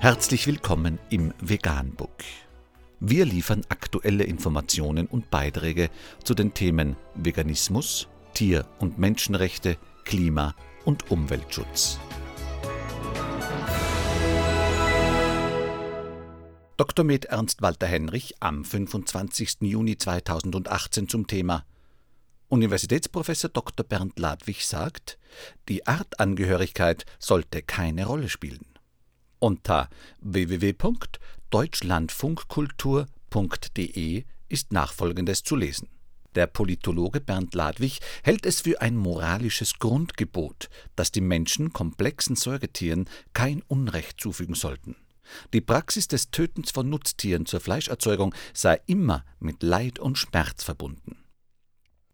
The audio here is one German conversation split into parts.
Herzlich willkommen im Veganbook. Wir liefern aktuelle Informationen und Beiträge zu den Themen Veganismus, Tier- und Menschenrechte, Klima- und Umweltschutz. Dr. Med Ernst Walter Henrich am 25. Juni 2018 zum Thema Universitätsprofessor Dr. Bernd Ladwig sagt, die Artangehörigkeit sollte keine Rolle spielen. Unter www.deutschlandfunkkultur.de ist nachfolgendes zu lesen. Der Politologe Bernd Ladwig hält es für ein moralisches Grundgebot, dass die Menschen komplexen Säugetieren kein Unrecht zufügen sollten. Die Praxis des Tötens von Nutztieren zur Fleischerzeugung sei immer mit Leid und Schmerz verbunden.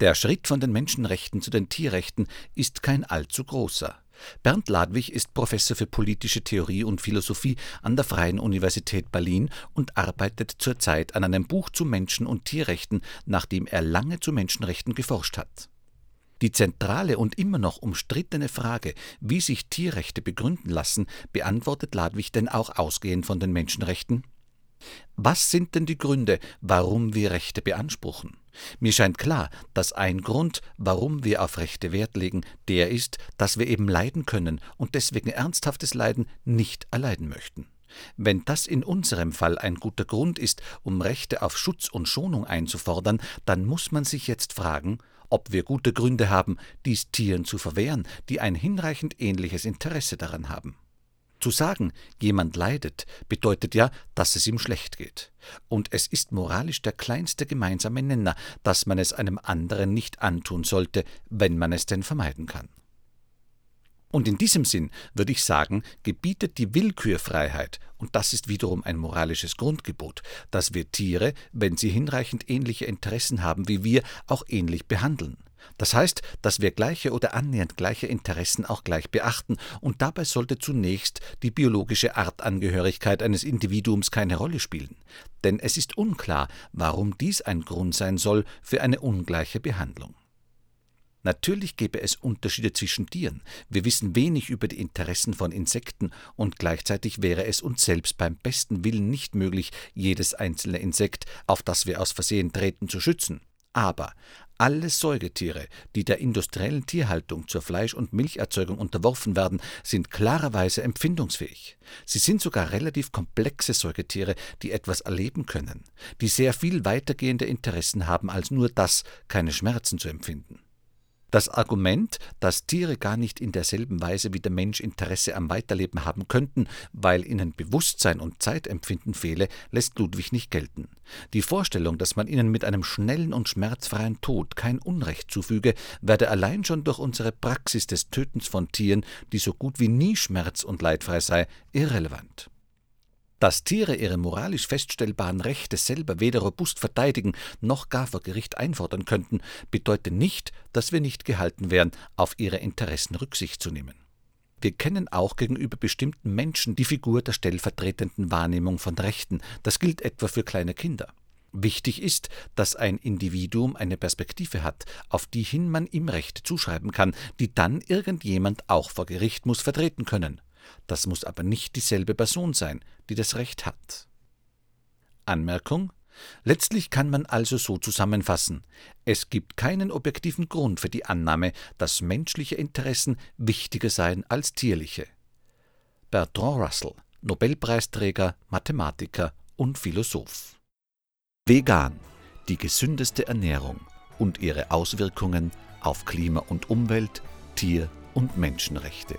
Der Schritt von den Menschenrechten zu den Tierrechten ist kein allzu großer. Bernd Ladwig ist Professor für politische Theorie und Philosophie an der Freien Universität Berlin und arbeitet zurzeit an einem Buch zu Menschen- und Tierrechten, nachdem er lange zu Menschenrechten geforscht hat. Die zentrale und immer noch umstrittene Frage, wie sich Tierrechte begründen lassen, beantwortet Ladwig denn auch ausgehend von den Menschenrechten was sind denn die Gründe, warum wir Rechte beanspruchen? Mir scheint klar, dass ein Grund, warum wir auf Rechte Wert legen, der ist, dass wir eben leiden können und deswegen ernsthaftes Leiden nicht erleiden möchten. Wenn das in unserem Fall ein guter Grund ist, um Rechte auf Schutz und Schonung einzufordern, dann muss man sich jetzt fragen, ob wir gute Gründe haben, dies Tieren zu verwehren, die ein hinreichend ähnliches Interesse daran haben. Zu sagen, jemand leidet, bedeutet ja, dass es ihm schlecht geht. Und es ist moralisch der kleinste gemeinsame Nenner, dass man es einem anderen nicht antun sollte, wenn man es denn vermeiden kann. Und in diesem Sinn würde ich sagen, gebietet die Willkürfreiheit, und das ist wiederum ein moralisches Grundgebot, dass wir Tiere, wenn sie hinreichend ähnliche Interessen haben wie wir, auch ähnlich behandeln. Das heißt, dass wir gleiche oder annähernd gleiche Interessen auch gleich beachten, und dabei sollte zunächst die biologische Artangehörigkeit eines Individuums keine Rolle spielen. Denn es ist unklar, warum dies ein Grund sein soll für eine ungleiche Behandlung. Natürlich gäbe es Unterschiede zwischen Tieren. Wir wissen wenig über die Interessen von Insekten und gleichzeitig wäre es uns selbst beim besten Willen nicht möglich, jedes einzelne Insekt, auf das wir aus Versehen treten, zu schützen. Aber alle Säugetiere, die der industriellen Tierhaltung zur Fleisch- und Milcherzeugung unterworfen werden, sind klarerweise empfindungsfähig. Sie sind sogar relativ komplexe Säugetiere, die etwas erleben können, die sehr viel weitergehende Interessen haben als nur das, keine Schmerzen zu empfinden. Das Argument, dass Tiere gar nicht in derselben Weise wie der Mensch Interesse am Weiterleben haben könnten, weil ihnen Bewusstsein und Zeitempfinden fehle, lässt Ludwig nicht gelten. Die Vorstellung, dass man ihnen mit einem schnellen und schmerzfreien Tod kein Unrecht zufüge, werde allein schon durch unsere Praxis des Tötens von Tieren, die so gut wie nie schmerz- und leidfrei sei, irrelevant. Dass Tiere ihre moralisch feststellbaren Rechte selber weder robust verteidigen noch gar vor Gericht einfordern könnten, bedeutet nicht, dass wir nicht gehalten wären, auf ihre Interessen Rücksicht zu nehmen. Wir kennen auch gegenüber bestimmten Menschen die Figur der stellvertretenden Wahrnehmung von Rechten. Das gilt etwa für kleine Kinder. Wichtig ist, dass ein Individuum eine Perspektive hat, auf die hin man ihm Rechte zuschreiben kann, die dann irgendjemand auch vor Gericht muss vertreten können. Das muss aber nicht dieselbe Person sein, die das Recht hat. Anmerkung Letztlich kann man also so zusammenfassen, es gibt keinen objektiven Grund für die Annahme, dass menschliche Interessen wichtiger seien als tierliche. Bertrand Russell, Nobelpreisträger, Mathematiker und Philosoph. Vegan, die gesündeste Ernährung und ihre Auswirkungen auf Klima und Umwelt, Tier- und Menschenrechte.